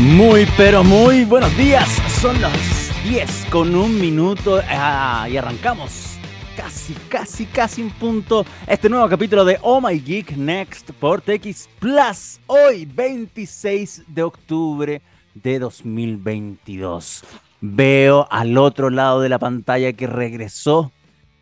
Muy, pero muy buenos días. Son las 10 con un minuto ah, y arrancamos casi, casi, casi un punto este nuevo capítulo de Oh My Geek Next por TX Plus. Hoy, 26 de octubre de 2022. Veo al otro lado de la pantalla que regresó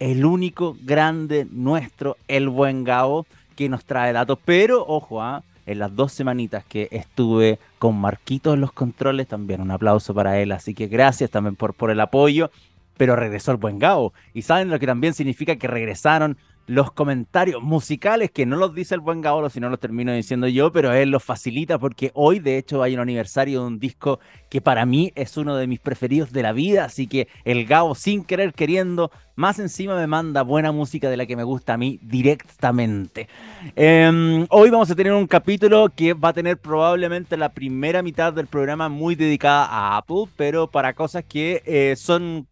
el único grande nuestro, el buen Gabo, que nos trae datos. Pero, ojo, ¿ah? En las dos semanitas que estuve con Marquitos en los controles, también un aplauso para él, así que gracias también por, por el apoyo, pero regresó el buen Gao. Y saben lo que también significa que regresaron los comentarios musicales, que no los dice el buen Gabo, sino los termino diciendo yo, pero él los facilita porque hoy de hecho hay un aniversario de un disco que para mí es uno de mis preferidos de la vida, así que el Gabo sin querer queriendo, más encima me manda buena música de la que me gusta a mí directamente. Em, hoy vamos a tener un capítulo que va a tener probablemente la primera mitad del programa muy dedicada a Apple, pero para cosas que eh, son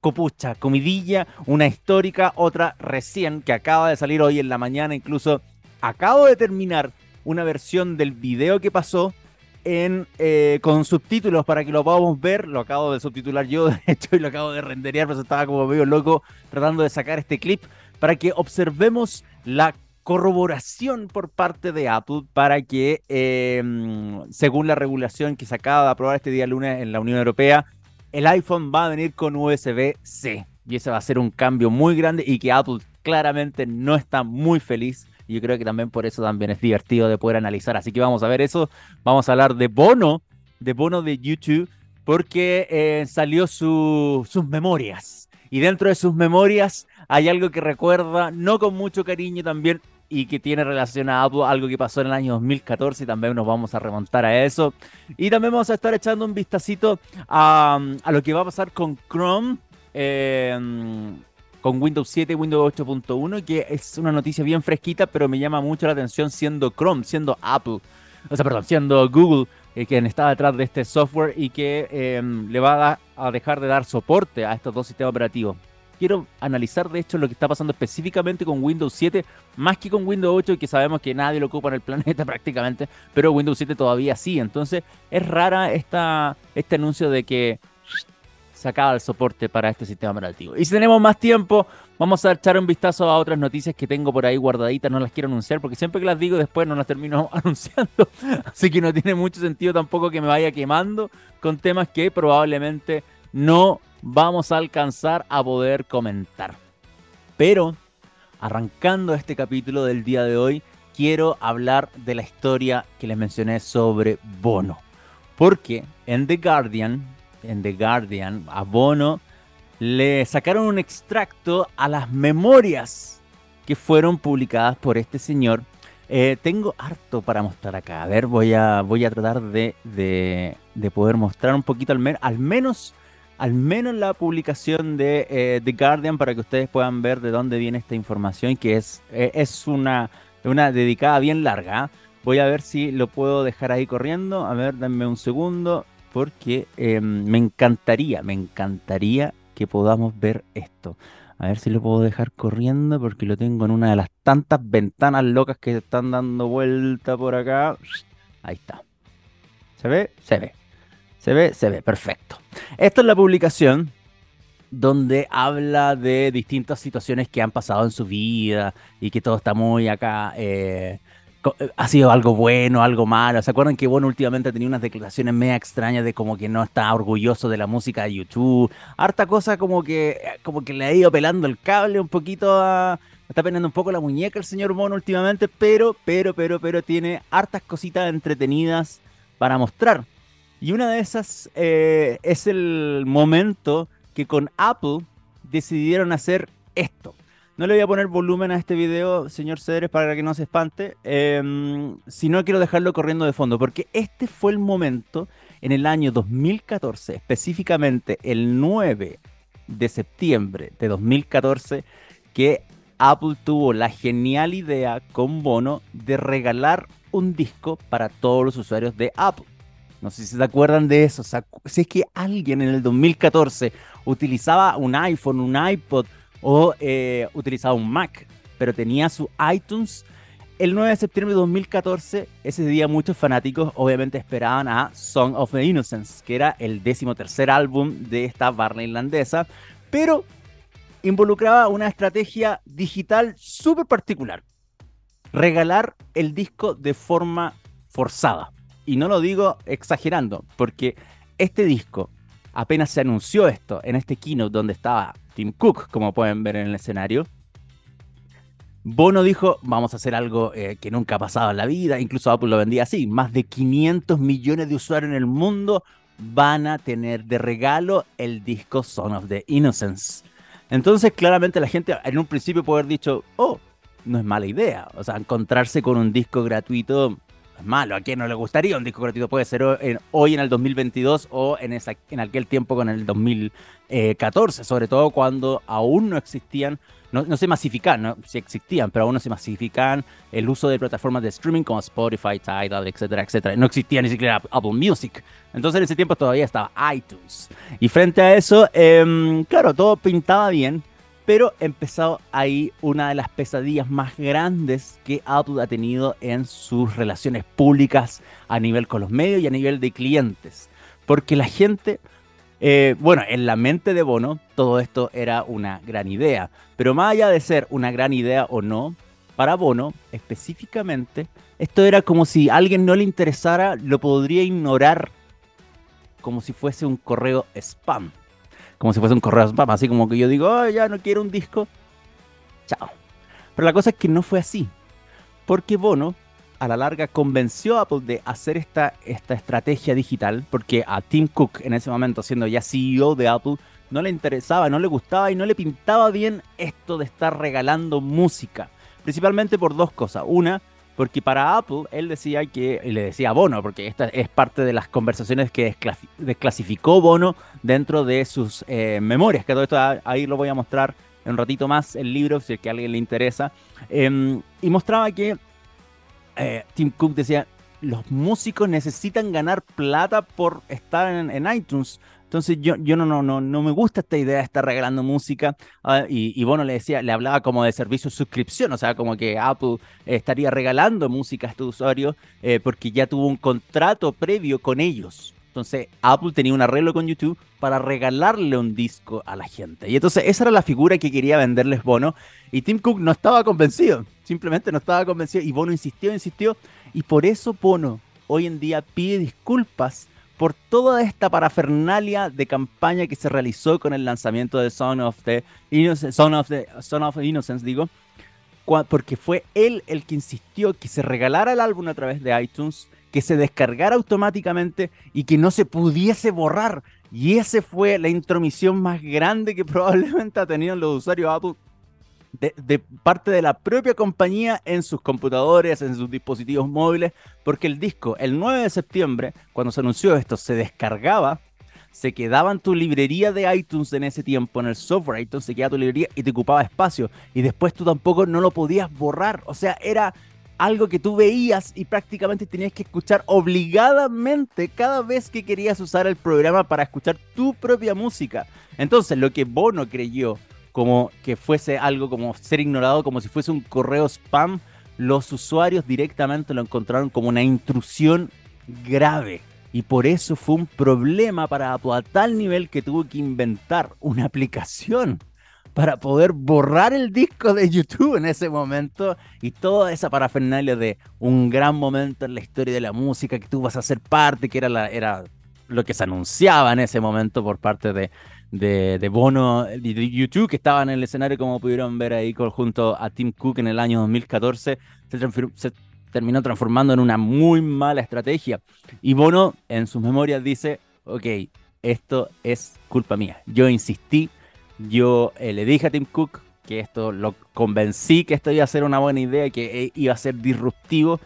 copucha, comidilla, una histórica, otra recién que acaba de salir hoy en la mañana, incluso acabo de terminar una versión del video que pasó en, eh, con subtítulos para que lo podamos ver. Lo acabo de subtitular yo, de hecho, y lo acabo de renderear, pero estaba como medio loco tratando de sacar este clip para que observemos la corroboración por parte de Apple para que, em, según la regulación que se acaba de aprobar este día lunes en la Unión Europea, el iPhone va a venir con USB-C. Y ese va a ser un cambio muy grande y que Apple claramente no está muy feliz. Y yo creo que también por eso también es divertido de poder analizar. Así que vamos a ver eso. Vamos a hablar de Bono, de Bono de YouTube, porque eh, salió sus memorias. Y dentro de sus memorias hay algo que recuerda, no con mucho cariño también, y que tiene relación a Apple, algo que pasó en el año 2014 y también nos vamos a remontar a eso. Y también vamos a estar echando un vistacito a, lo que va a pasar con Chrome. Em, con Windows 7 y Windows 8.1, que es una noticia bien fresquita, pero me llama mucho la atención siendo Chrome, siendo Apple, o sea, perdón, siendo Google, eh, quien está detrás de este software y que em, le va a dejar de dar soporte a estos dos sistemas operativos quiero analizar de hecho lo que está pasando específicamente con Windows 7, más que con Windows 8, que sabemos que nadie lo ocupa en el planeta prácticamente, pero Windows 7 todavía sí. Entonces es rara esta, este anuncio de que se acaba el soporte para este sistema operativo. Y si tenemos más tiempo, vamos a echar un vistazo a otras noticias que tengo por ahí guardaditas. No las quiero anunciar porque siempre que las digo después no las termino anunciando. Así que no tiene mucho sentido tampoco que me vaya quemando con temas que probablemente no vamos a alcanzar a poder comentar. Pero, arrancando este capítulo del día de hoy, quiero hablar de la historia que les mencioné sobre Bono. Porque en The Guardian, en The Guardian, a Bono le sacaron un extracto a las memorias que fueron publicadas por este señor. Eh, tengo harto para mostrar acá. A ver, voy a, voy a tratar de, de, poder mostrar un poquito al, al menos al menos la publicación de eh, The Guardian para que ustedes puedan ver de dónde viene esta información, que es, eh, es una, una dedicada bien larga. ¿ah? Voy a ver si lo puedo dejar ahí corriendo. A ver, denme un segundo, porque em, me encantaría, me encantaría que podamos ver esto. A ver si lo puedo dejar corriendo, porque lo tengo en una de las tantas ventanas locas que están dando vuelta por acá. Ahí está. ¿Se ve? Se ve. Se ve, se ve, perfecto. Esta es la publicación donde habla de distintas situaciones que han pasado en su vida y que todo está muy acá. Eh, eh, ha sido algo bueno, algo malo. ¿Se acuerdan que bueno últimamente tenido unas declaraciones media extrañas de como que no está orgulloso de la música de YouTube? Harta cosa como que, como que le ha ido pelando el cable un poquito. Está penando un poco la muñeca el señor Mono últimamente, pero, pero, pero, pero tiene hartas cositas entretenidas para mostrar. Y una de esas eh, es el momento que con Apple decidieron hacer esto. No le voy a poner volumen a este video, señor Cedres, para que no se espante, eh, sino quiero dejarlo corriendo de fondo, porque este fue el momento en el año 2014, específicamente el 9 de septiembre de 2014, que Apple tuvo la genial idea con Bono de regalar un disco para todos los usuarios de Apple. No sé si se acuerdan de eso. si es que alguien en el 2014 utilizaba un iPhone, un iPod o eh, utilizaba un Mac, pero tenía su iTunes, el 9 de septiembre de 2014, ese día muchos fanáticos obviamente esperaban a Song of the Innocents, que era el décimo tercer álbum de esta barra irlandesa, pero involucraba una estrategia digital súper particular. Regalar el disco de forma forzada. Y no lo digo exagerando, porque este disco, apenas se anunció esto en este keynote donde estaba Tim Cook, como pueden ver en el escenario, Bono dijo, vamos a hacer algo eh, que nunca ha pasado en la vida, incluso Apple lo vendía así, más de 500 millones de usuarios en el mundo van a tener de regalo el disco Son of the Innocence. Entonces, claramente la gente en un principio puede haber dicho, oh, no es mala idea. O sea, encontrarse con un disco gratuito malo. ¿A quién no le gustaría un disco gratuito? Puede ser hoy en el 2022 o en, esa, en aquel tiempo con el 2014, sobre todo cuando aún no existían no, se masifican, no, sí existían, pero aún no se masifican el uso de plataformas de streaming como Spotify, Tidal, etcétera, etcétera. No existía ni siquiera Apple Music. Entonces en ese tiempo todavía estaba iTunes. Y frente a eso, em, claro, todo pintaba bien, pero empezó ahí una de las pesadillas más grandes que Apple ha tenido en sus relaciones públicas a nivel con los medios y a nivel de clientes. Porque la gente eh, bueno, en la mente de Bono todo esto era una gran idea, pero más allá de ser una gran idea o no, para Bono específicamente, esto era como si a alguien no le interesara, lo podría ignorar como si fuese un correo spam. Como si fuese un correo spam, así como que yo digo, oh, ya no quiero un disco, chao. Pero la cosa es que no fue así, porque Bono a la larga convenció a Apple de hacer esta, esta estrategia digital, porque a Tim Cook en ese momento, siendo ya CEO de Apple, no le interesaba, no le gustaba y no le pintaba bien esto de estar regalando música. Principalmente por dos cosas. Una, porque para Apple él decía que, y le decía a Bono, porque esta es parte de las conversaciones que desclasificó Bono dentro de sus eh, memorias, que todo esto ahí lo voy a mostrar en un ratito más, el libro, si es que a alguien le interesa, em, y mostraba que eh, Tim Cook decía, los músicos necesitan ganar plata por estar en, iTunes. Entonces yo, yo no, no, no, no me gusta esta idea de estar regalando música. Ah, y, y bueno, le decía, le hablaba como de servicio de suscripción, o sea, como que Apple estaría regalando música a estos usuarios eh, porque ya tuvo un contrato previo con ellos. Entonces Apple tenía un arreglo con YouTube para regalarle un disco a la gente. Y entonces esa era la figura que quería venderles Bono. Y Tim Cook no estaba convencido. Simplemente no estaba convencido. Y Bono insistió, insistió. Y por eso Bono hoy en día pide disculpas por toda esta parafernalia de campaña que se realizó con el lanzamiento de Son of the Innocence, digo, porque fue él el que insistió que se regalara el álbum a través de iTunes que se descargara automáticamente y que no se pudiese borrar. Y esa fue la intromisión más grande que probablemente ha tenido los usuarios Apple de, parte de la propia compañía en sus computadores, en sus dispositivos móviles, porque el disco, el 9 de septiembre, cuando se anunció esto, se descargaba, se quedaba en tu librería de iTunes en ese tiempo, en el software iTunes, se quedaba tu librería y te ocupaba espacio, y después tú tampoco no lo podías borrar, o sea, era algo que tú veías y prácticamente tenías que escuchar obligadamente cada vez que querías usar el programa para escuchar tu propia música. Entonces, lo que Bono creyó como que fuese algo como ser ignorado, como si fuese un correo spam, los usuarios directamente lo encontraron como una intrusión grave. Y por eso fue un problema para Apple a tal nivel que tuvo que inventar una aplicación para poder borrar el disco de YouTube en ese momento y toda esa parafernalia de un gran momento en la historia de la música que tú vas a ser parte, que era, lo que se anunciaba en ese momento por parte de, de, Bono de YouTube, que estaba en el escenario, como pudieron ver ahí junto a Tim Cook en el año 2014, se, se terminó transformando en una muy mala estrategia. Y Bono en sus memorias dice, ok, esto es culpa mía. Yo insistí, yo eh, le dije a Tim Cook que esto lo convencí que esto iba a ser una buena idea y que eh, iba a ser disruptivo,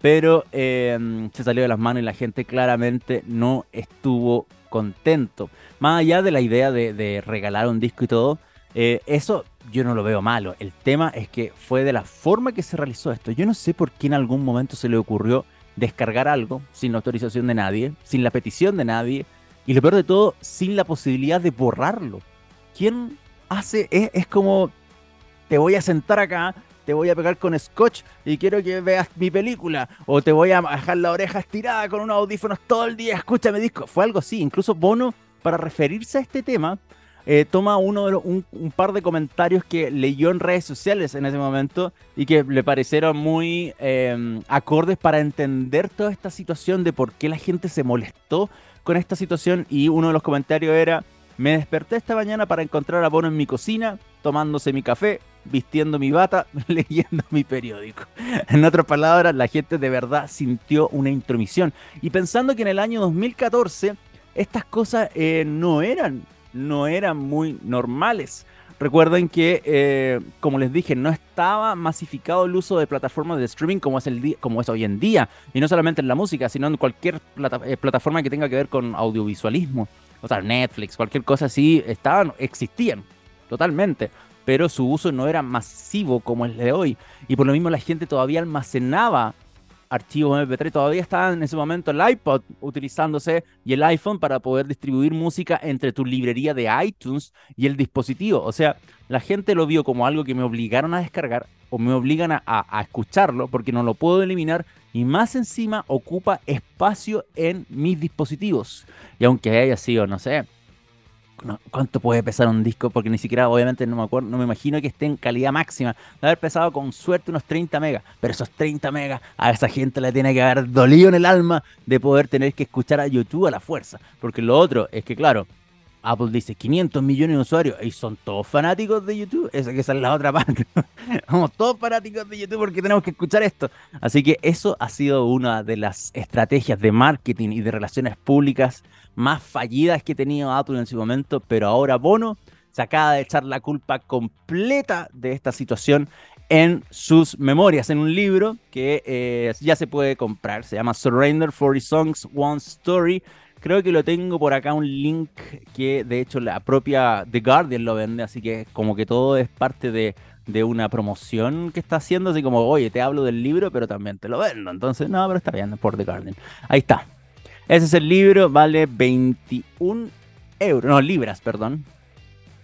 pero em, se salió de las manos y la gente claramente no estuvo contento. Más allá de la idea de, regalar un disco y todo, eh, eso yo no lo veo malo. El tema es que fue de la forma que se realizó esto. Yo no sé por qué en algún momento se le ocurrió descargar algo sin la autorización de nadie, sin la petición de nadie, y lo peor de todo, sin la posibilidad de borrarlo. ¿quién hace? Es, como, te voy a sentar acá, te voy a pegar con scotch y quiero que veas mi película, o te voy a dejar la oreja estirada con unos audífonos todo el día, escúchame disco. Fue algo así, incluso Bono, para referirse a este tema, eh, toma uno de un, par de comentarios que leyó en redes sociales en ese momento y que le parecieron muy em, acordes para entender toda esta situación de por qué la gente se molestó con esta situación. Y uno de los comentarios era, me desperté esta mañana para encontrar a Bono en mi cocina, tomándose mi café, vistiendo mi bata, leyendo mi periódico. En otras palabras, la gente de verdad sintió una intromisión. Y pensando que en el año 2014 estas cosas eh, no eran no eran muy normales. Recuerden que, eh, como les dije, no estaba masificado el uso de plataformas de streaming como es, el como es hoy en día. Y no solamente en la música, sino en cualquier eh, plataforma que tenga que ver con audiovisualismo. O sea, Netflix, cualquier cosa así, estaban, existían totalmente. Pero su uso no era masivo como el de hoy. Y por lo mismo la gente todavía almacenaba archivos MP3. Todavía estaba en ese momento el iPod utilizándose y el iPhone para poder distribuir música entre tu librería de iTunes y el dispositivo. O sea, la gente lo vio como algo que me obligaron a descargar o me obligan a, escucharlo porque no lo puedo eliminar y más encima ocupa espacio en mis dispositivos. Y aunque haya sido, no sé, ¿Cuánto puede pesar un disco? Porque ni siquiera, obviamente, no me acuerdo, no me imagino que esté en calidad máxima. De haber pesado con suerte unos 30 megas. Pero esos 30 megas a esa gente le tiene que haber dolido en el alma de poder tener que escuchar a YouTube a la fuerza. Porque lo otro es que, claro, Apple dice 500 millones de usuarios y son todos fanáticos de YouTube. Esa, que es la otra parte. Somos todos fanáticos de YouTube porque tenemos que escuchar esto. Así que eso ha sido una de las estrategias de marketing y de relaciones públicas más fallidas que tenido Apple en su momento, pero ahora Bono se acaba de echar la culpa completa de esta situación en sus memorias, en un libro que eh, ya se puede comprar, se llama Surrender 40 Songs, One Story. Creo que lo tengo por acá un link que de hecho la propia The Guardian lo vende, así que como que todo es parte de, de una promoción que está haciendo, así como, oye, te hablo del libro, pero también te lo vendo. Entonces, no, pero está bien, por The Guardian. Ahí está, ese es el libro, vale 21 euros, no, libras, perdón.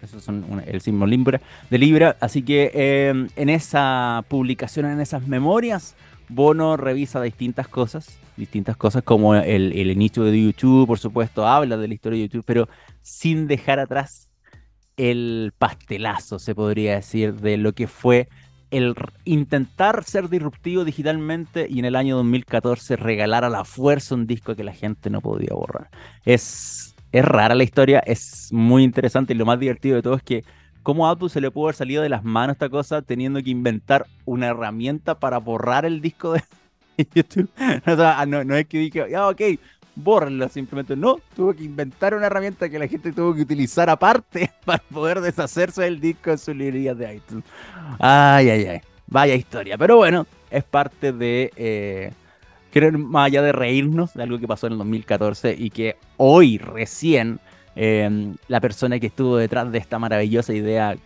Eso es el símbolo libra, de libra. Así que em, en esa publicación, en esas memorias, Bono revisa distintas cosas, distintas cosas como el, el inicio de YouTube, por supuesto, habla de la historia de YouTube, pero sin dejar atrás el pastelazo, se podría decir, de lo que fue el intentar ser disruptivo digitalmente y en el año 2014 regalar a la fuerza un disco que la gente no podía borrar. Es, es rara la historia, es muy interesante y lo más divertido de todo es que cómo a Apple se le pudo haber salido de las manos esta cosa teniendo que inventar una herramienta para borrar el disco de YouTube. no, no, es que dije, ya, ok, bórrenlo simplemente. No, tuvo que inventar una herramienta que la gente tuvo que utilizar aparte para poder deshacerse del disco en su librería de iTunes. Ay, ay, ay. Vaya historia. Pero bueno, es parte de. Eh, más allá de reírnos de algo que pasó en el 2014 y que hoy recién em, la persona que estuvo detrás de esta maravillosa idea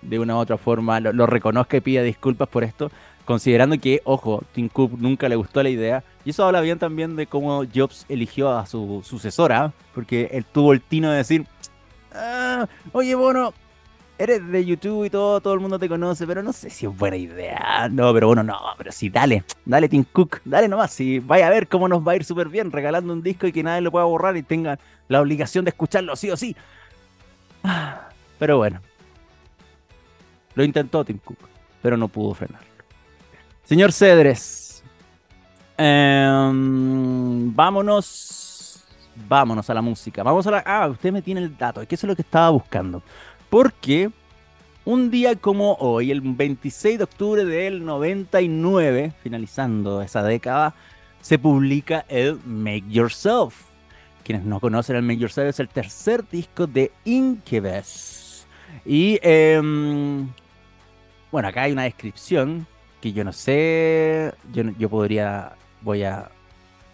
de una u otra forma lo, lo reconozca y pida disculpas por esto, considerando que, ojo, Tim Cook nunca le gustó la idea. Y eso habla bien también de cómo Jobs eligió a su sucesora, porque él tuvo el tino de decir, ah, oye, bueno, eres de YouTube y todo, todo el mundo te conoce, pero no sé si es buena idea. No, pero bueno, no, pero sí, dale, dale Tim Cook, dale nomás, sí, vaya a ver cómo nos va a ir súper bien regalando un disco y que nadie lo pueda borrar y tenga la obligación de escucharlo sí o sí. Pero bueno, lo intentó Tim Cook, pero no pudo frenar. Señor Cedres, em, vámonos, vámonos a la música. Vamos a la... Ah, usted me tiene el dato, es que eso es lo que estaba buscando. Porque un día como hoy, el 26 de octubre del 99, finalizando esa década, se publica el Make Yourself. Quienes no conocen el Make Yourself es el tercer disco de Incubus. Y em, bueno, acá hay una descripción que yo no sé, yo, yo podría, voy a,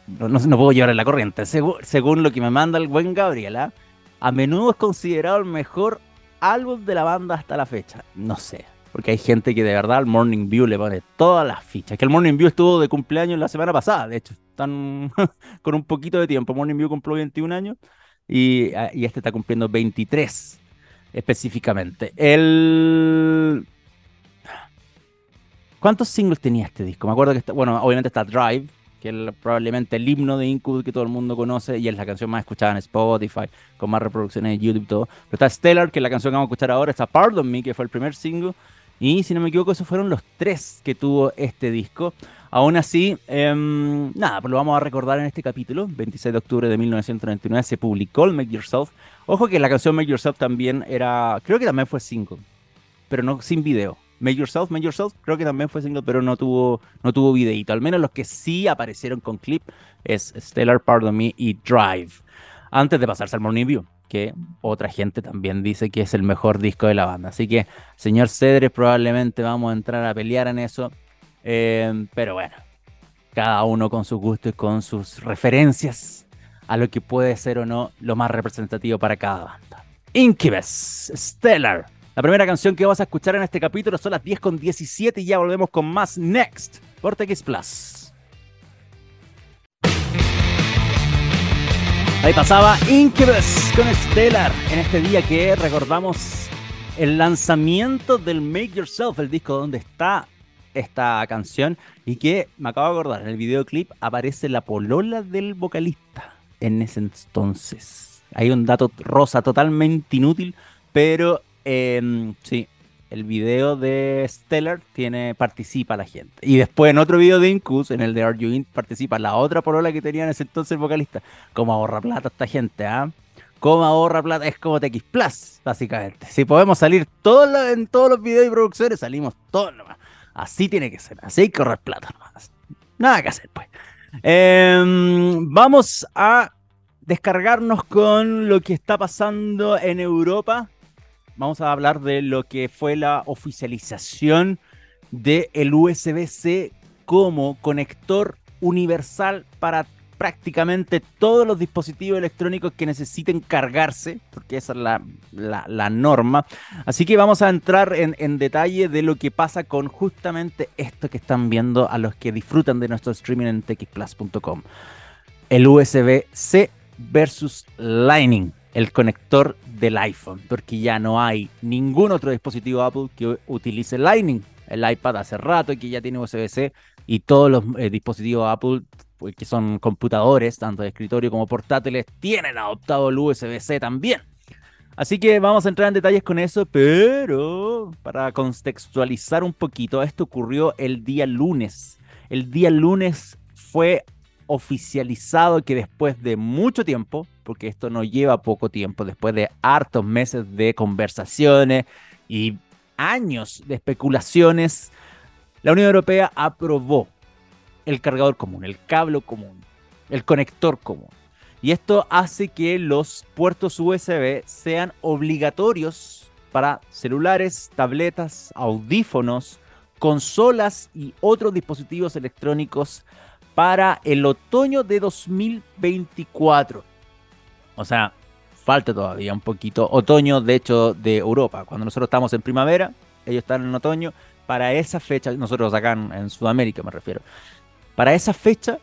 no, no, puedo llevar en la corriente. Según, lo que me manda el buen Gabriela, a menudo es considerado el mejor álbum de la banda hasta la fecha. No sé, porque hay gente que de verdad al Morning View le pone todas las fichas. Que el Morning View estuvo de cumpleaños la semana pasada, de hecho, están con un poquito de tiempo. Morning View cumplió 21 años y, y este está cumpliendo 23 específicamente. El ¿Cuántos singles tenía este disco? Me acuerdo que, está, bueno, obviamente está Drive, que es probablemente el himno de Incubus que todo el mundo conoce y es la canción más escuchada en Spotify, con más reproducciones en YouTube y todo. Pero está Stellar, que es la canción que vamos a escuchar ahora, está Pardon Me, que fue el primer single, y si no me equivoco, esos fueron los tres que tuvo este disco. Aún así, em, nada, pues lo vamos a recordar en este capítulo. 26 de octubre de 1999 se publicó el Make Yourself. Ojo que la canción Make Yourself también era, creo que también fue single, pero no sin video. Make Yourself, Make Yourself, creo que también fue single, pero no tuvo, no tuvo videito. Al menos los que sí aparecieron con clip es Stellar, Pardon Me y Drive. Antes de pasarse al Morning View, que otra gente también dice que es el mejor disco de la banda. Así que, señor Cedres, probablemente vamos a entrar a pelear en eso. Eh, pero bueno, cada uno con su gusto y con sus referencias a lo que puede ser o no lo más representativo para cada banda. Incubus, Stellar, la primera canción que vas a escuchar en este capítulo son las 10 con 17 y ya volvemos con más Next por TX Plus. Ahí pasaba Incubus con Stellar en este día que recordamos el lanzamiento del Make Yourself, el disco donde está esta canción y que me acabo de acordar, en el videoclip aparece la polola del vocalista en ese entonces. Hay un dato rosa totalmente inútil, pero Sí, el video de Stellar tiene, participa la gente. Y después en otro video de Incus, en el de Arjuin, participa la otra polola que tenía en ese entonces el vocalista. Como ahorra plata esta gente, ¿ah? Como ahorra plata, es como TX Plus, básicamente. Si podemos salir todos en todos los videos y producciones, salimos todos nomás. Así tiene que ser, así hay que ahorrar plata nomás. Nada que hacer, pues. Em, vamos a descargarnos con lo que está pasando en Europa vamos a hablar de lo que fue la oficialización del el USB-C como conector universal para prácticamente todos los dispositivos electrónicos que necesiten cargarse, porque esa es la, norma. Así que vamos a entrar en, en, detalle de lo que pasa con justamente esto que están viendo a los que disfrutan de nuestro streaming en txplus.com. El USB-C versus Lightning el conector del iPhone, porque ya no hay ningún otro dispositivo Apple que utilice Lightning. El iPad hace rato que ya tiene USB-C y todos los eh, dispositivos Apple pues, que son computadores, tanto de escritorio como portátiles, tienen adoptado el USB-C también. Así que vamos a entrar en detalles con eso, pero para contextualizar un poquito, esto ocurrió el día lunes. El día lunes fue oficializado que después de mucho tiempo, porque esto no lleva poco tiempo, después de hartos meses de conversaciones y años de especulaciones, la Unión Europea aprobó el cargador común, el cable común, el conector común. Y esto hace que los puertos USB sean obligatorios para celulares, tabletas, audífonos, consolas y otros dispositivos electrónicos para el otoño de 2024. O sea, falta todavía un poquito. Otoño, de hecho, de Europa. Cuando nosotros estamos en primavera, ellos están en otoño. Para esa fecha, nosotros acá en, Sudamérica me refiero. Para esa fecha,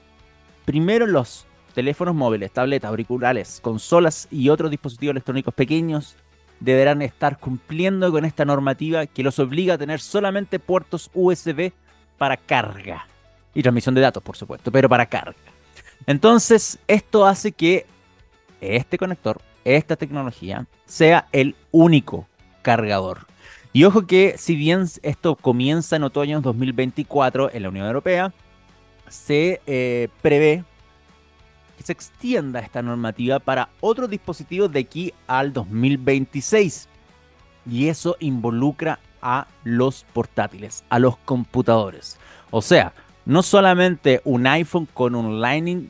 primero los teléfonos móviles, tabletas, auriculares, consolas y otros dispositivos electrónicos pequeños deberán estar cumpliendo con esta normativa que los obliga a tener solamente puertos USB para carga y transmisión de datos, por supuesto, pero para carga. Entonces, esto hace que este conector, esta tecnología, sea el único cargador. Y ojo que si bien esto comienza en otoño 2024 en la Unión Europea, se eh, prevé que se extienda esta normativa para otros dispositivos de aquí al 2026. Y eso involucra a los portátiles, a los computadores. O sea, no solamente un iPhone con un Lightning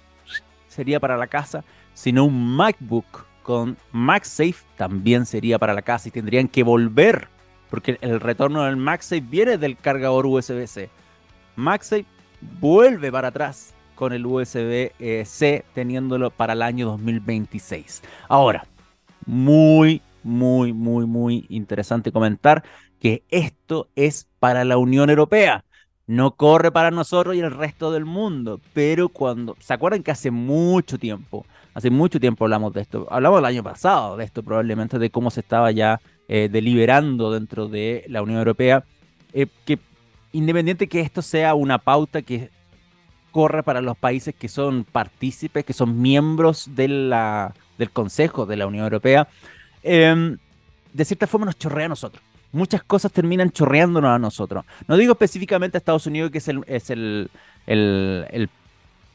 sería para la casa, sino un MacBook con MagSafe también sería para la casa y tendrían que volver, porque el retorno del MagSafe viene del cargador USB-C. MagSafe vuelve para atrás con el USB-C teniéndolo para el año 2026. Ahora, muy, muy, muy, muy interesante comentar que esto es para la Unión Europea no corre para nosotros y el resto del mundo. Pero cuando, ¿se acuerdan que hace mucho tiempo, hace mucho tiempo hablamos de esto? Hablamos el año pasado de esto probablemente, de cómo se estaba ya eh, deliberando dentro de la Unión Europea, eh, que independiente que esto sea una pauta que corre para los países que son partícipes, que son miembros del Consejo de la Unión Europea, em, de cierta forma nos chorrea a nosotros. Muchas cosas terminan chorreándonos a nosotros. No digo específicamente a Estados Unidos, que es el, es el, el,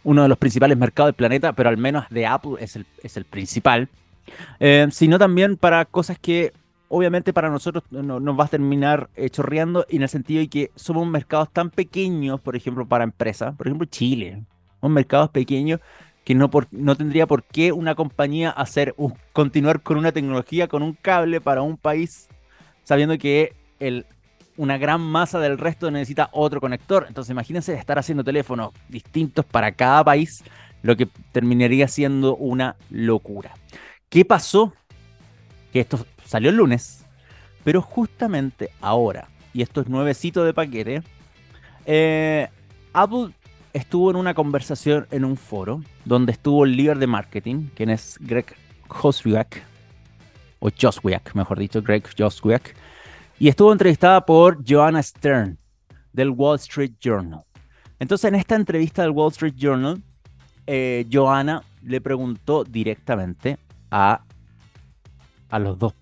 uno de los principales mercados del planeta, pero al menos de Apple es el, es el principal, em, sino también para cosas que obviamente para nosotros nos va a terminar eh, chorreando en el sentido de que somos mercados tan pequeños, por ejemplo, para empresas, por ejemplo, Chile, son mercados pequeños que no, no tendría por qué una compañía hacer continuar con una tecnología, con un cable para un país, sabiendo que el, una gran masa del resto necesita otro conector. Entonces imagínense estar haciendo teléfonos distintos para cada país, lo que terminaría siendo una locura. ¿Qué pasó? Que esto salió el lunes, pero justamente ahora, y esto es nuevecito de paquete, eh, Apple estuvo en una conversación en un foro donde estuvo el líder de marketing, quien es Greg Joswiak, o Joswiak, mejor dicho, Greg Joswiak, y estuvo entrevistada por Joanna Stern del Wall Street Journal. Entonces, en esta entrevista del Wall Street Journal, eh, Joanna le preguntó directamente a, a los dos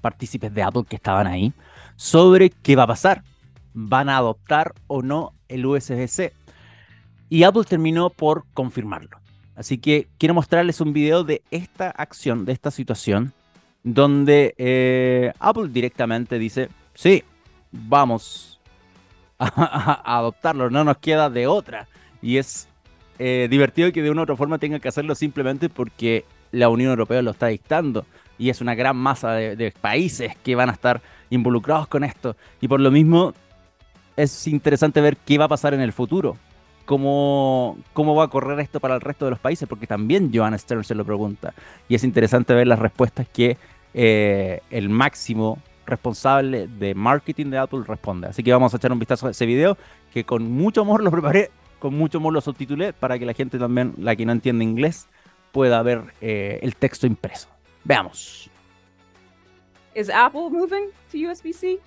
partícipes de Apple que estaban ahí sobre qué va a pasar. ¿Van a adoptar o no el USB-C? Y Apple terminó por confirmarlo. Así que quiero mostrarles un video de esta acción, de esta situación, donde eh, Apple directamente dice, sí, vamos a, adoptarlo, no nos queda de otra. Y es eh, divertido que de una u otra forma tenga que hacerlo simplemente porque la Unión Europea lo está dictando y es una gran masa de, países que van a estar involucrados con esto. Y por lo mismo es interesante ver qué va a pasar en el futuro. Cómo, cómo va a correr esto para el resto de los países, porque también Joan Stern se lo pregunta. Y es interesante ver las respuestas que eh, el máximo responsable de marketing de Apple responde. Así que vamos a echar un vistazo a ese video, que con mucho amor lo preparé, con mucho amor lo subtitulé, para que la gente también, la que no entiende inglés, pueda ver eh, el texto impreso. Veamos. Is Apple moving to USB C?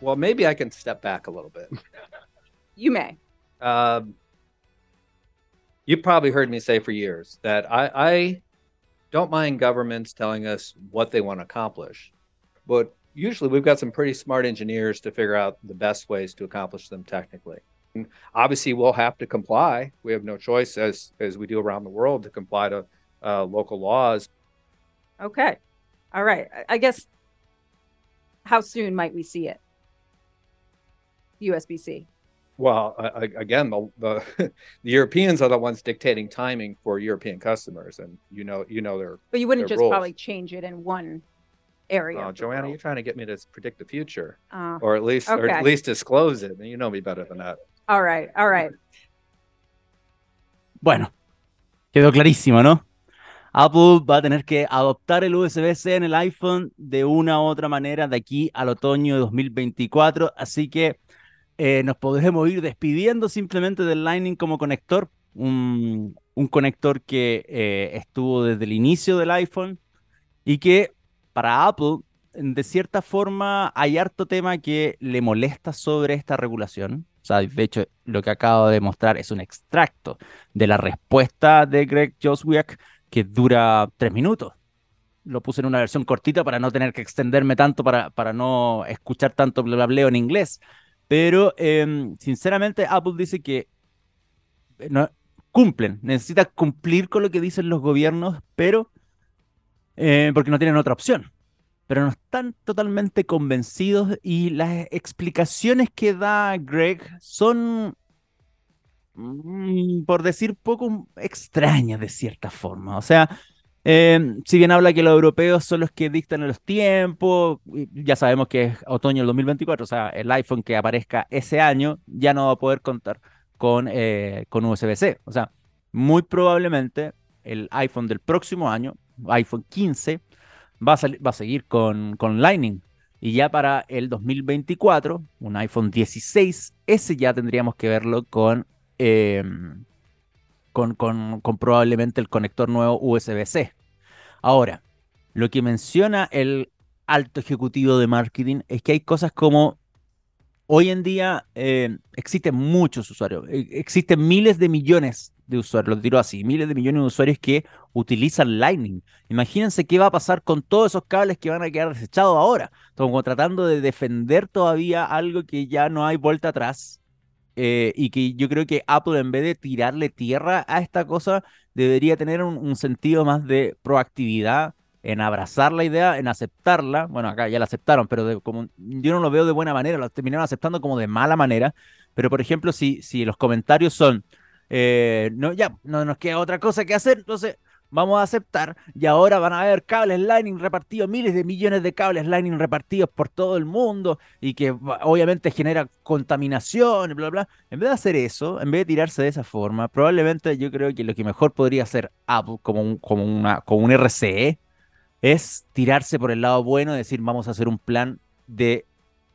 Well, maybe I can step back a little bit. you may. Um, you probably heard me say for years that I, I don't mind governments telling us what they want to accomplish, but usually we've got some pretty smart engineers to figure out the best ways to accomplish them technically. And obviously, we'll have to comply. We have no choice, as as we do around the world, to comply to uh, local laws. Okay. All right. I guess how soon might we see it? USB C. Well, uh, again, the, the, the Europeans are the ones dictating timing for European customers, and you know you know their. But you wouldn't just rules. probably change it in one area. Oh, Joanna, you're trying to get me to predict the future, uh, or at least, okay. or at least disclose it. And you know me better than that. All right, all right. Bueno, quedó clarísimo, ¿no? Apple va a tener que adoptar el USB-C en el iPhone de una u otra manera de aquí al otoño de 2024. Así que eh, nos podemos ir despidiendo simplemente del Lightning como conector. Un, conector que eh, estuvo desde el inicio del iPhone y que para Apple, de cierta forma, hay harto tema que le molesta sobre esta regulación. O sea, de hecho, lo que acabo de mostrar es un extracto de la respuesta de Greg Joswiak que dura tres minutos. Lo puse en una versión cortita para no tener que extenderme tanto, para, para no escuchar tanto bla, bla, en inglés. Pero em, sinceramente Apple dice que eh, no, cumplen, necesita cumplir con lo que dicen los gobiernos, pero eh, porque no tienen otra opción. Pero no están totalmente convencidos y las explicaciones que da Greg son Mm, por decir poco, extraña de cierta forma. O sea, em, si bien habla que los europeos son los que dictan los tiempos, ya sabemos que es otoño del 2024, o sea, el iPhone que aparezca ese año ya no va a poder contar con, eh, con USB-C. O sea, muy probablemente el iPhone del próximo año, iPhone 15, va a, va a seguir con, con Lightning. Y ya para el 2024, un iPhone 16, ese ya tendríamos que verlo con Em, con, probablemente el conector nuevo USB-C. Ahora, lo que menciona el alto ejecutivo de marketing es que hay cosas como hoy en día eh, existen muchos usuarios, eh, existen miles de millones de usuarios, lo tiro así, miles de millones de usuarios que utilizan Lightning. Imagínense qué va a pasar con todos esos cables que van a quedar desechados ahora. Como tratando de defender todavía algo que ya no hay vuelta atrás. Eh, y que yo creo que Apple en vez de tirarle tierra a esta cosa, debería tener un, sentido más de proactividad en abrazar la idea, en aceptarla. Bueno, acá ya la aceptaron, pero como yo no lo veo de buena manera, lo terminaron aceptando como de mala manera. Pero por ejemplo, si, si los comentarios son, eh, no, ya, no nos queda otra cosa que hacer, entonces vamos a aceptar y ahora van a haber cables Lightning repartidos, miles de millones de cables Lightning repartidos por todo el mundo y que obviamente genera contaminación, bla, bla. En vez de hacer eso, en vez de tirarse de esa forma, probablemente yo creo que lo que mejor podría hacer Apple como un, como una, como un RCE es tirarse por el lado bueno y decir vamos a hacer un plan de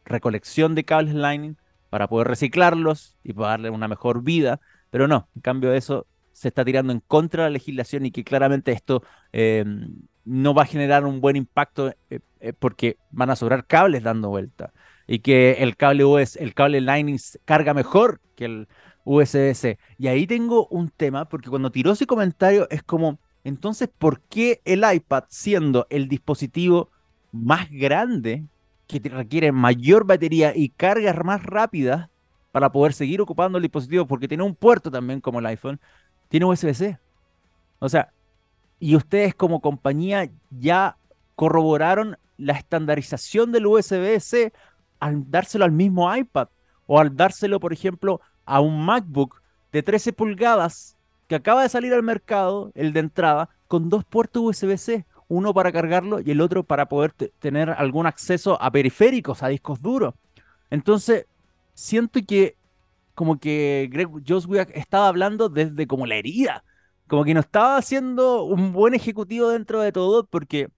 recolección de cables Lightning para poder reciclarlos y para darle una mejor vida pero no, en cambio de eso se está tirando en contra de la legislación y que claramente esto em, no va a generar un buen impacto eh, eh, porque van a sobrar cables dando vuelta y que el cable US, el cable Lightning carga mejor que el USB-C. Y ahí tengo un tema porque cuando tiró ese comentario es como, entonces, ¿por qué el iPad siendo el dispositivo más grande que requiere mayor batería y cargas más rápidas para poder seguir ocupando el dispositivo, porque tiene un puerto también como el iPhone, tiene USB-C. O sea, y ustedes como compañía ya corroboraron la estandarización del USB-C al dárselo al mismo iPad o al dárselo, por ejemplo, a un MacBook de 13 pulgadas que acaba de salir al mercado, el de entrada, con dos puertos USB-C, uno para cargarlo y el otro para poder tener algún acceso a periféricos, a discos duros. Entonces, siento que como que Greg Joswiak estaba hablando desde como la herida, como que no estaba haciendo un buen ejecutivo dentro de todo porque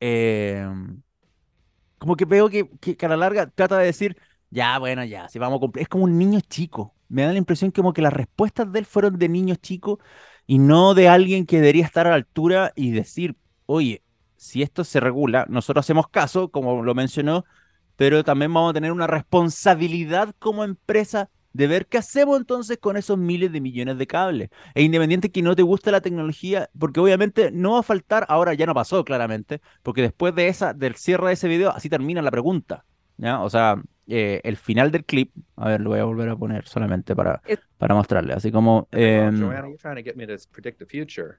em, como que veo que, que, a la larga trata de decir, ya, bueno, ya, si vamos a cumplir, es como un niño chico, me da la impresión como que las respuestas de él fueron de niños chicos y no de alguien que debería estar a la altura y decir, oye, si esto se regula, nosotros hacemos caso, como lo mencionó, pero también vamos a tener una responsabilidad como empresa de ver qué hacemos entonces con esos miles de millones de cables. E independiente que no te guste la tecnología, porque obviamente no va a faltar, ahora ya no pasó claramente, porque después de esa, del cierre de ese video, así termina la pregunta. O sea, eh, el final del clip, a ver, lo voy a volver a poner solamente para, para mostrarle, así como... Eh,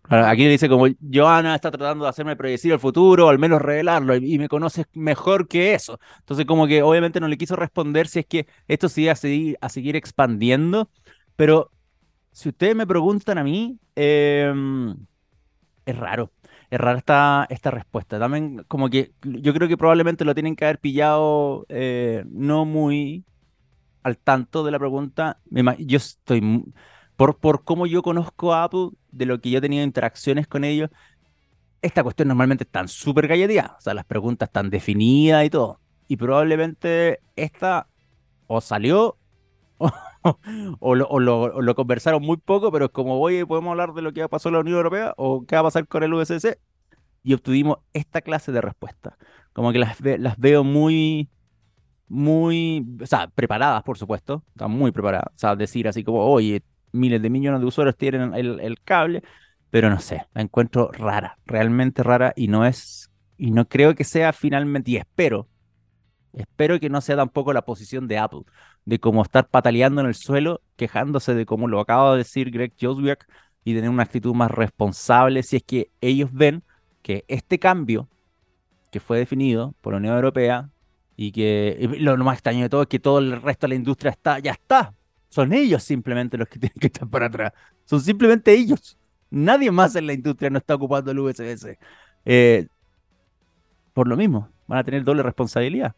aquí dice como, Joana está tratando de hacerme predecir el futuro, o al menos revelarlo, y, me conoces mejor que eso. Entonces como que obviamente no le quiso responder si es que esto iba a seguir, a seguir expandiendo, pero si ustedes me preguntan a mí, em, es raro es rara esta, esta respuesta. También como que yo creo que probablemente lo tienen que haber pillado eh, no muy al tanto de la pregunta. Yo estoy, por, por cómo yo conozco a Apple, de lo que yo he tenido interacciones con ellos, esta cuestión normalmente están súper galleteadas. O sea, las preguntas están definidas y todo. Y probablemente esta o salió lo, conversaron muy poco, pero es como, oye, podemos hablar de lo que ha pasado en la Unión Europea o qué va a pasar con el USC. Y obtuvimos esta clase de respuesta. Como que las, las veo muy, muy, o sea, preparadas, por supuesto, están muy preparadas. O sea, decir así como, oye, miles de millones de usuarios tienen el, el cable, pero no sé, la encuentro rara, realmente rara y no es, y no creo que sea finalmente, y espero, espero que no sea tampoco la posición de Apple, de cómo estar pataleando en el suelo, quejándose de cómo lo acaba de decir Greg Joswiak y tener una actitud más responsable si es que ellos ven que este cambio que fue definido por la Unión Europea y que lo, más extraño de todo es que todo el resto de la industria está, ya está. Son ellos simplemente los que tienen que estar para atrás. Son simplemente ellos. Nadie más en la industria no está ocupando el USS. Eh, por lo mismo, van a tener doble responsabilidad.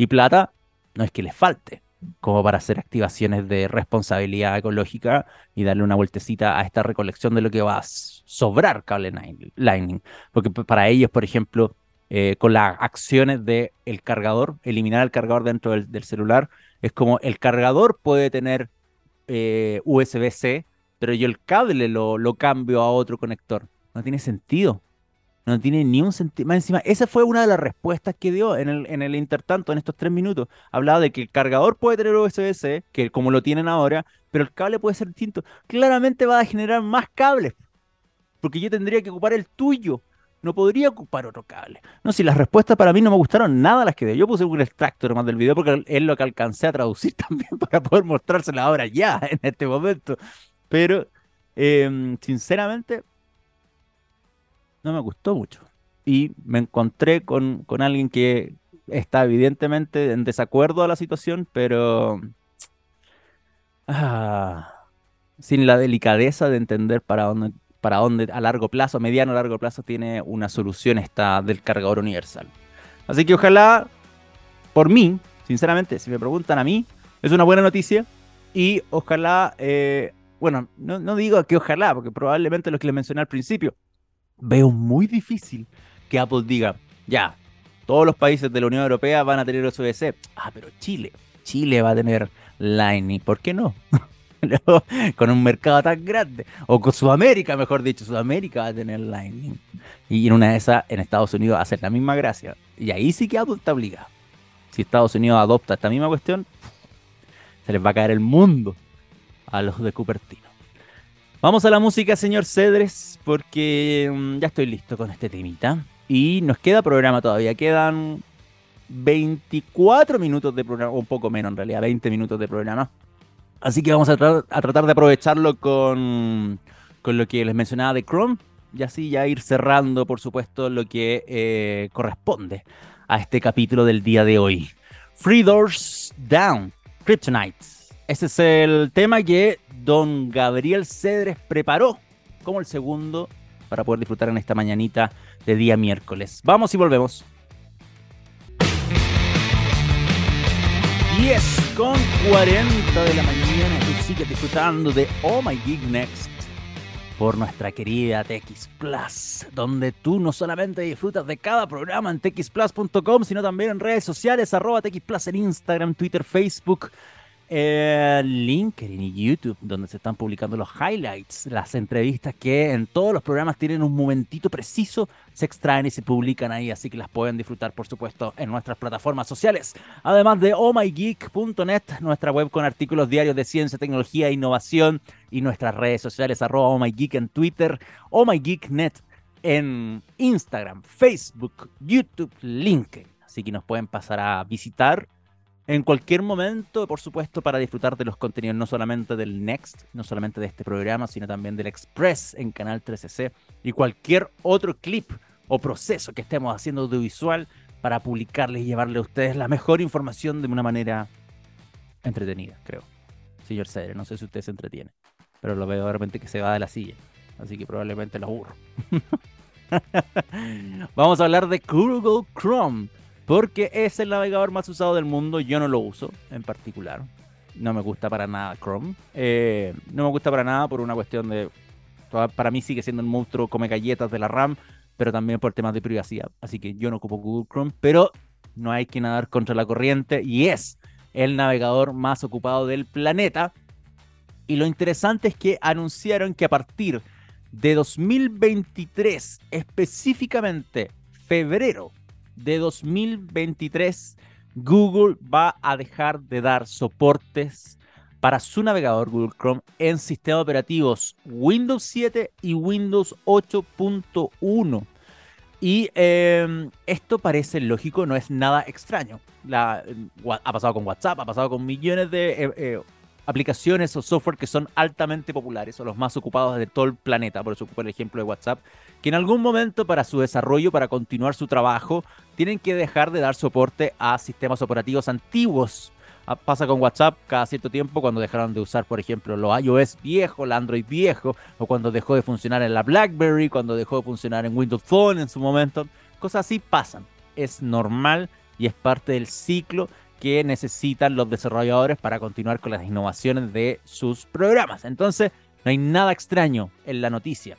Y plata no es que les falte como para hacer activaciones de responsabilidad ecológica y darle una vueltecita a esta recolección de lo que va a sobrar cable Lightning. Porque para ellos, por ejemplo, eh, con las acciones del el cargador, eliminar el cargador dentro del, celular, es como el cargador puede tener eh, USB-C, pero yo el cable lo, lo cambio a otro conector. No tiene sentido. No tiene ni un sentido. Más encima, esa fue una de las respuestas que dio en el, en el intertanto, en estos tres minutos. Hablaba de que el cargador puede tener USB-C, que como lo tienen ahora, pero el cable puede ser distinto. Claramente va a generar más cables, porque yo tendría que ocupar el tuyo. No podría ocupar otro cable. No, si las respuestas para mí no me gustaron nada las que dio. Yo puse un extracto nomás del video porque es lo que alcancé a traducir también para poder mostrársela ahora ya, en este momento. Pero, em, sinceramente, no me gustó mucho. Y me encontré con, con alguien que está evidentemente en desacuerdo a la situación, pero ah, sin la delicadeza de entender para dónde, para dónde a largo plazo, mediano a largo plazo, tiene una solución esta del cargador universal. Así que ojalá, por mí, sinceramente, si me preguntan a mí, es una buena noticia y ojalá, eh, bueno, no, no digo que ojalá, porque probablemente lo que les mencioné al principio, veo muy difícil que Apple diga, ya, todos los países de la Unión Europea van a tener USB-C. Ah, pero Chile, Chile va a tener Lightning, ¿por qué no? con un mercado tan grande. O con Sudamérica, mejor dicho, Sudamérica va a tener Lightning. Y en una de esas, en Estados Unidos, hacer la misma gracia. Y ahí sí que Apple está obligado. Si Estados Unidos adopta esta misma cuestión, se les va a caer el mundo a los de Cupertino. Vamos a la música, señor Cedres, porque mm, ya estoy listo con este temita. Y nos queda programa todavía. Quedan 24 minutos de programa, un poco menos en realidad, 20 minutos de programa. Así que vamos a, tratar de aprovecharlo con, con, lo que les mencionaba de Chrome. Y así ya ir cerrando, por supuesto, lo que eh, corresponde a este capítulo del día de hoy. Free Doors Down, Kryptonite. Ese es el tema que don Gabriel Cedres preparó como el segundo para poder disfrutar en esta mañanita de día miércoles. Vamos y volvemos. 10 con 40 de la mañana, tú sigues disfrutando de Oh My Gig Next por nuestra querida TX Plus, donde tú no solamente disfrutas de cada programa en txplus.com, sino también en redes sociales, arroba TX Plus en Instagram, Twitter, Facebook, eh, LinkedIn y YouTube, donde se están publicando los highlights, las entrevistas que en todos los programas tienen un momentito preciso, se extraen y se publican ahí, así que las pueden disfrutar, por supuesto, en nuestras plataformas sociales. Además de ohmygeek.net, nuestra web con artículos diarios de ciencia, tecnología e innovación, y nuestras redes sociales, arroba ohmygeek en Twitter, ohmygeeknet en Instagram, Facebook, YouTube, LinkedIn. Así que nos pueden pasar a visitar en cualquier momento, por supuesto, para disfrutar de los contenidos no solamente del Next, no solamente de este programa, sino también del Express en Canal 13C y cualquier otro clip o proceso que estemos haciendo audiovisual para publicarles y llevarle a ustedes la mejor información de una manera entretenida, creo. Señor Cedre, no sé si usted se entretiene, pero lo veo de repente que se va de la silla, así que probablemente lo aburro. Vamos a hablar de Google Chrome porque es el navegador más usado del mundo. Yo no lo uso en particular. No me gusta para nada Chrome. Eh, no me gusta para nada por una cuestión de. Para mí sigue siendo el monstruo come galletas de la RAM, pero también por temas de privacidad. Así que yo no ocupo Google Chrome, pero no hay que nadar contra la corriente y es el navegador más ocupado del planeta. Y lo interesante es que anunciaron que a partir de 2023, específicamente febrero de 2023, Google va a dejar de dar soportes para su navegador Google Chrome en sistemas operativos Windows 7 y Windows 8.1. Y em, esto parece lógico, no es nada extraño. Ha pasado con WhatsApp, ha pasado con millones de eh, eh, aplicaciones o software que son altamente populares o los más ocupados de todo el planeta. Por eso ocupo el ejemplo de WhatsApp, que en algún momento para su desarrollo, para continuar su trabajo, tienen que dejar de dar soporte a sistemas operativos antiguos. Ah, pasa con WhatsApp cada cierto tiempo cuando dejaron de usar, por ejemplo, los iOS viejo, el Android viejo, o cuando dejó de funcionar en la BlackBerry, cuando dejó de funcionar en Windows Phone en su momento. Cosas así pasan. Es normal y es parte del ciclo que necesitan los desarrolladores para continuar con las innovaciones de sus programas. Entonces, no hay nada extraño en la noticia.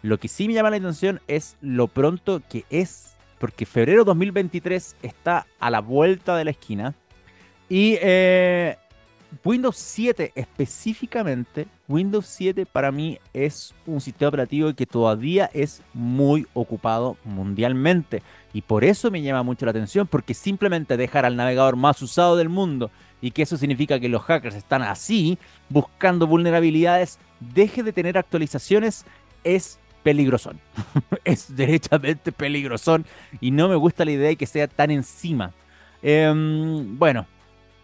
Lo que sí me llama la atención es lo pronto que es, porque febrero 2023 está a la vuelta de la esquina y eh, Windows 7 específicamente, Windows 7 para mí es un sistema operativo que todavía es muy ocupado mundialmente. Y por eso me llama mucho la atención, porque simplemente dejar al navegador más usado del mundo y que eso significa que los hackers están así, buscando vulnerabilidades, deje de tener actualizaciones, es peligrosón. es derechamente peligrosón y no me gusta la idea de que sea tan encima. Em, bueno,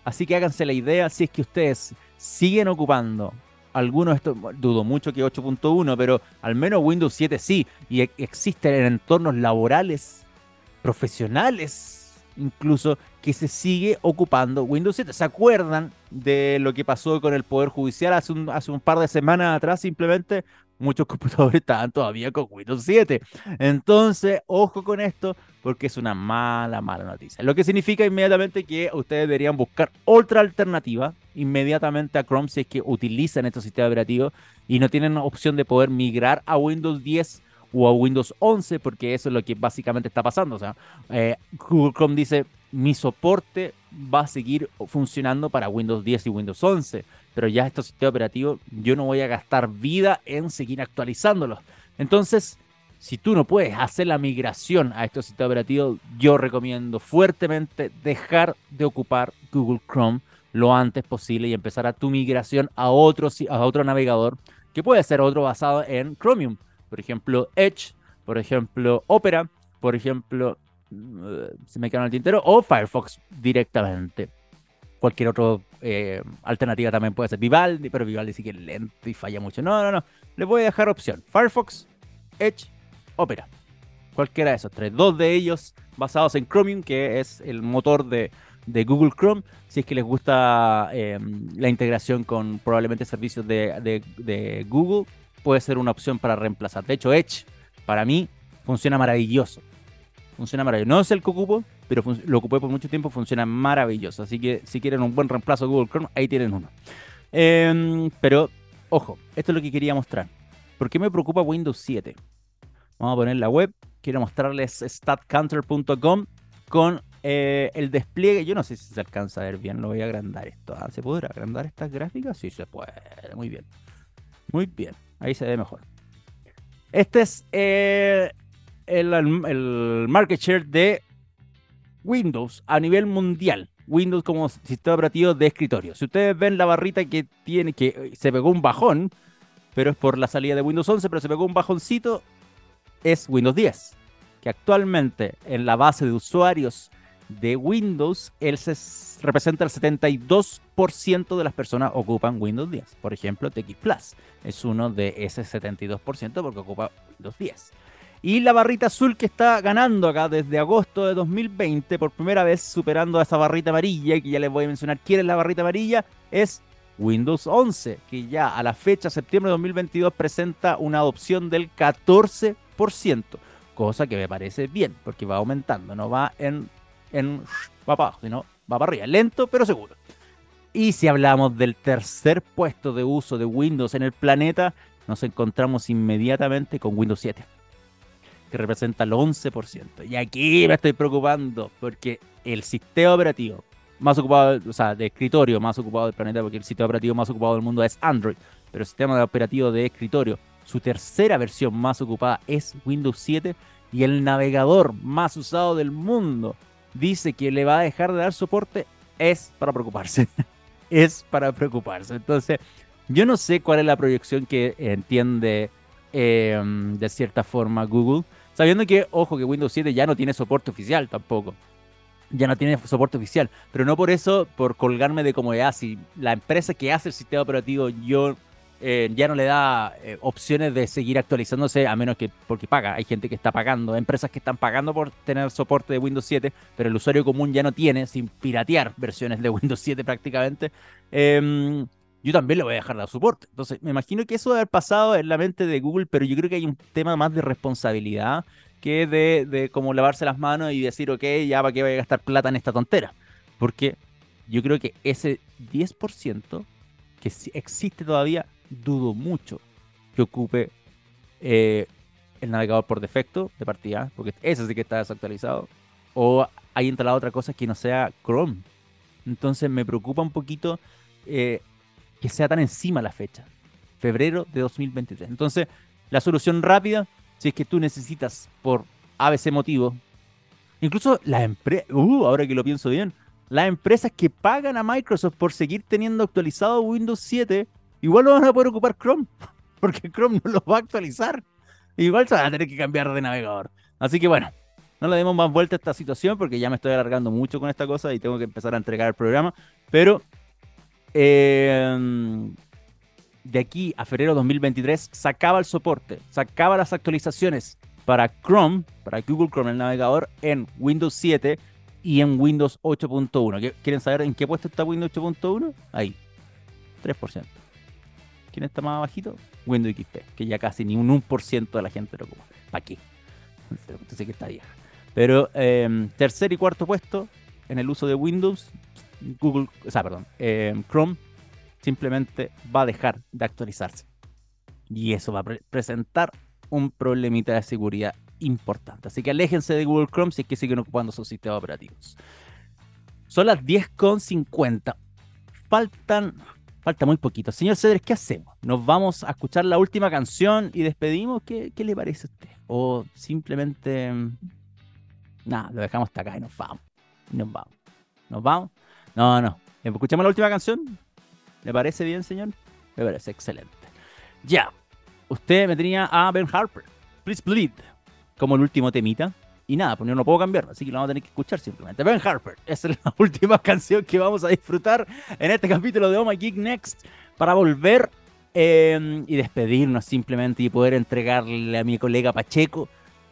así que háganse la idea si es que ustedes siguen ocupando algunos de estos, dudo mucho que 8.1, pero al menos Windows 7 sí, y existen en entornos laborales, profesionales, incluso que se sigue ocupando Windows 7. ¿Se acuerdan de lo que pasó con el Poder Judicial hace hace un par de semanas atrás? Simplemente muchos computadores estaban todavía con Windows 7. Entonces, ojo con esto, porque es una mala, mala noticia. Lo que significa inmediatamente que ustedes deberían buscar otra alternativa inmediatamente a Chrome si es que utilizan estos sistemas operativos y no tienen opción de poder migrar a Windows 10 o a Windows 11, porque eso es lo que básicamente está pasando. O sea, eh, Google Chrome dice, mi soporte va a seguir funcionando para Windows 10 y Windows 11, pero ya estos sistemas operativos yo no voy a gastar vida en seguir actualizándolos. Entonces, si tú no puedes hacer la migración a estos sistemas operativos, yo recomiendo fuertemente dejar de ocupar Google Chrome lo antes posible y empezar a tu migración a otro, a otro navegador que puede ser otro basado en Chromium por ejemplo Edge, por ejemplo Opera, por ejemplo, se me queda en el tintero, o Firefox directamente. Cualquier otra eh, alternativa también puede ser Vivaldi, pero Vivaldi sí que es lento y falla mucho. No, no, no. Le voy a dejar opción. Firefox, Edge, Opera. Cualquiera de esos tres. Dos de ellos basados en Chromium, que es el motor de, Google Chrome. Si es que les gusta em, la integración con probablemente servicios de, de Google, puede ser una opción para reemplazar. De hecho, Edge, para mí, funciona maravilloso. Funciona maravilloso. No es el que ocupo, pero lo ocupé por mucho tiempo, funciona maravilloso. Así que si quieren un buen reemplazo de Google Chrome, ahí tienen uno. Em, pero, ojo, esto es lo que quería mostrar. ¿Por qué me preocupa Windows 7? Vamos a poner la web. Quiero mostrarles statcounter.com con eh, el despliegue. Yo no sé si se alcanza a ver bien, lo voy a agrandar esto. ¿ah? ¿Se podrá agrandar estas gráficas? Sí, se puede. Muy bien. Muy bien. Ahí se ve mejor. Este es eh, el, market share de Windows a nivel mundial. Windows como sistema operativo de escritorio. Si ustedes ven la barrita que tiene, que eh, se pegó un bajón, pero es por la salida de Windows 11, pero se pegó un bajoncito, es Windows 10. Que actualmente en la base de usuarios de Windows, él se representa el 72% de las personas ocupan Windows 10. Por ejemplo, TX Plus es uno de ese 72% porque ocupa Windows 10. Y la barrita azul que está ganando acá desde agosto de 2020, por primera vez superando a esa barrita amarilla, que ya les voy a mencionar quién es la barrita amarilla, es Windows 11, que ya a la fecha, septiembre de 2022, presenta una adopción del 14%, cosa que me parece bien, porque va aumentando, no va en en va para abajo, sino va para arriba, lento pero seguro. Y si hablamos del tercer puesto de uso de Windows en el planeta, nos encontramos inmediatamente con Windows 7, que representa el 11%. Y aquí me estoy preocupando porque el sistema operativo más ocupado, o sea, de escritorio más ocupado del planeta, porque el sistema operativo más ocupado del mundo es Android, pero el sistema operativo de escritorio, su tercera versión más ocupada es Windows 7 y el navegador más usado del mundo dice que le va a dejar de dar soporte, es para preocuparse. es para preocuparse. Entonces, yo no sé cuál es la proyección que entiende em, de cierta forma Google, sabiendo que, ojo, que Windows 7 ya no tiene soporte oficial tampoco. Ya no tiene soporte oficial, pero no por eso, por colgarme de comodidad. Si la empresa que hace el sistema operativo yo eh, ya no le da eh, opciones de seguir actualizándose a menos que porque paga. Hay gente que está pagando, empresas que están pagando por tener soporte de Windows 7, pero el usuario común ya no tiene, sin piratear versiones de Windows 7 prácticamente. Em, yo también le voy a dejar dar soporte. Entonces, me imagino que eso debe haber pasado en la mente de Google, pero yo creo que hay un tema más de responsabilidad que de, de como lavarse las manos y decir, ok, ya para qué voy a gastar plata en esta tontera. Porque yo creo que ese 10% que existe todavía dudo mucho que ocupe eh, el navegador por defecto de partida, porque ese sí que está desactualizado, o hay instalado otra cosa que no sea Chrome. Entonces me preocupa un poquito eh, que sea tan encima la fecha. Febrero de 2023. Entonces, la solución rápida, si es que tú necesitas por ABC motivo, incluso las empresas, uh, ahora que lo pienso bien, las empresas que pagan a Microsoft por seguir teniendo actualizado Windows 7, igual no van a poder ocupar Chrome, porque Chrome no lo va a actualizar. Igual se van a tener que cambiar de navegador. Así que bueno, no le demos más vuelta a esta situación porque ya me estoy alargando mucho con esta cosa y tengo que empezar a entregar el programa. Pero eh, de aquí a febrero 2023 sacaba el soporte, sacaba las actualizaciones para Chrome, para Google Chrome, el navegador, en Windows 7 y en Windows 8.1. ¿Quieren saber en qué puesto está Windows 8.1? Ahí, 3%. ¿Quién está más bajito? Windows XP, que ya casi ni un 1% de la gente lo ocupa. ¿Para qué? Entonces que está vieja. Pero eh, tercer y cuarto puesto en el uso de Windows, Google, o sea, perdón, eh, Chrome simplemente va a dejar de actualizarse. Y eso va a pre presentar un problemita de seguridad importante. Así que aléjense de Google Chrome si es que siguen ocupando sus sistemas operativos. Son las 10.50. Faltan. Falta muy poquito. Señor Cedres, ¿qué hacemos? ¿Nos vamos a escuchar la última canción y despedimos? ¿Qué, qué le parece a usted? O simplemente. Nada, lo dejamos hasta acá y nos vamos. Nos vamos. ¿Nos vamos? No, no. ¿Escuchamos la última canción? ¿Le parece bien, señor? Me parece excelente. Ya. Usted me tenía a Ben Harper. Please Bleed. Como el último temita. Y nada, pues yo no puedo cambiar, así que lo vamos a tener que escuchar simplemente. Ben Harper, esa es la última canción que vamos a disfrutar en este capítulo de Oh My Geek Next para volver eh, y despedirnos simplemente y poder entregarle a mi colega Pacheco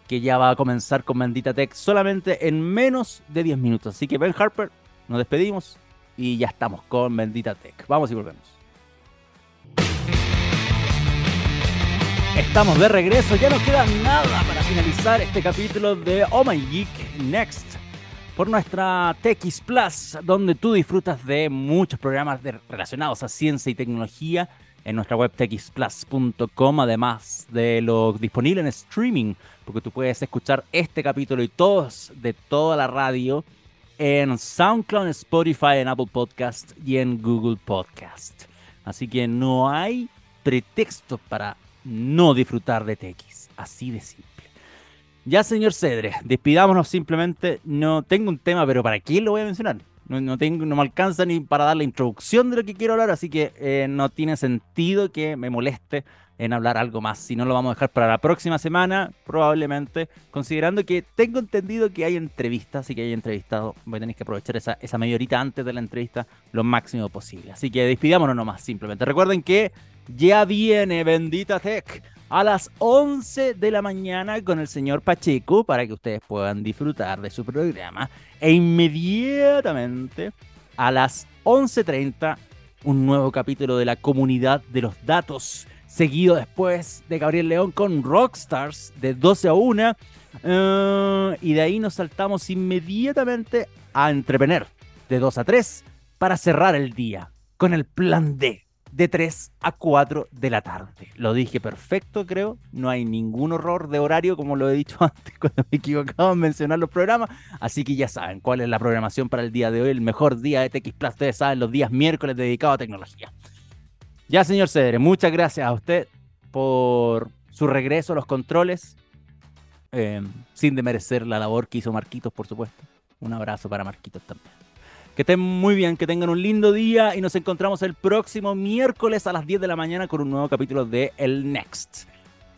que ya va a comenzar con Bendita Tech solamente en menos de 10 minutos. Así que Ben Harper, nos despedimos y ya estamos con Bendita Tech. Vamos y volvemos. Estamos de regreso, ya no queda nada para finalizar este capítulo de Oh My Geek Next por nuestra TX Plus, donde tú disfrutas de muchos programas relacionados a ciencia y tecnología en nuestra web txplus.com, además de lo disponible en streaming, porque tú puedes escuchar este capítulo y todos de toda la radio en SoundCloud, Spotify, en Apple Podcast y en Google Podcast. Así que no hay pretexto para no disfrutar de TX. Así de simple. Ya, señor Cedre, despidámonos simplemente. No tengo un tema, pero ¿para quién lo voy a mencionar? No, no, me alcanza ni para dar la introducción de lo que quiero hablar, así que eh, no tiene sentido que me moleste en hablar algo más. Si no, lo vamos a dejar para la próxima semana, probablemente, considerando que tengo entendido que hay entrevistas, y que hay entrevistado, voy a tener que aprovechar esa, esa media horita antes de la entrevista lo máximo posible. Así que despidámonos nomás, simplemente. Recuerden que ya viene Bendita Tech a las 11 de la mañana con el señor Pacheco para que ustedes puedan disfrutar de su programa. E inmediatamente a las 11.30 un nuevo capítulo de la comunidad de los datos. Seguido después de Gabriel León con Rockstars de 12 a 1. Uh, y de ahí nos saltamos inmediatamente a Entrepreneur de 2 a 3 para cerrar el día con el plan D de 3 a 4 de la tarde. Lo dije perfecto, creo. No hay ningún horror de horario, como lo he dicho antes cuando me equivocaba en mencionar los programas. Así que ya saben cuál es la programación para el día de hoy. El mejor día de TX Plus, ustedes saben, los días miércoles dedicados a tecnología. Ya, señor Cedre, muchas gracias a usted por su regreso a los controles. Eh, sin demerecer la labor que hizo Marquitos, por supuesto. Un abrazo para Marquitos también. Que estén muy bien, que tengan un lindo día y nos encontramos el próximo miércoles a las 10 de la mañana con un nuevo capítulo de El Next.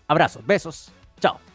Abrazos, besos, chao.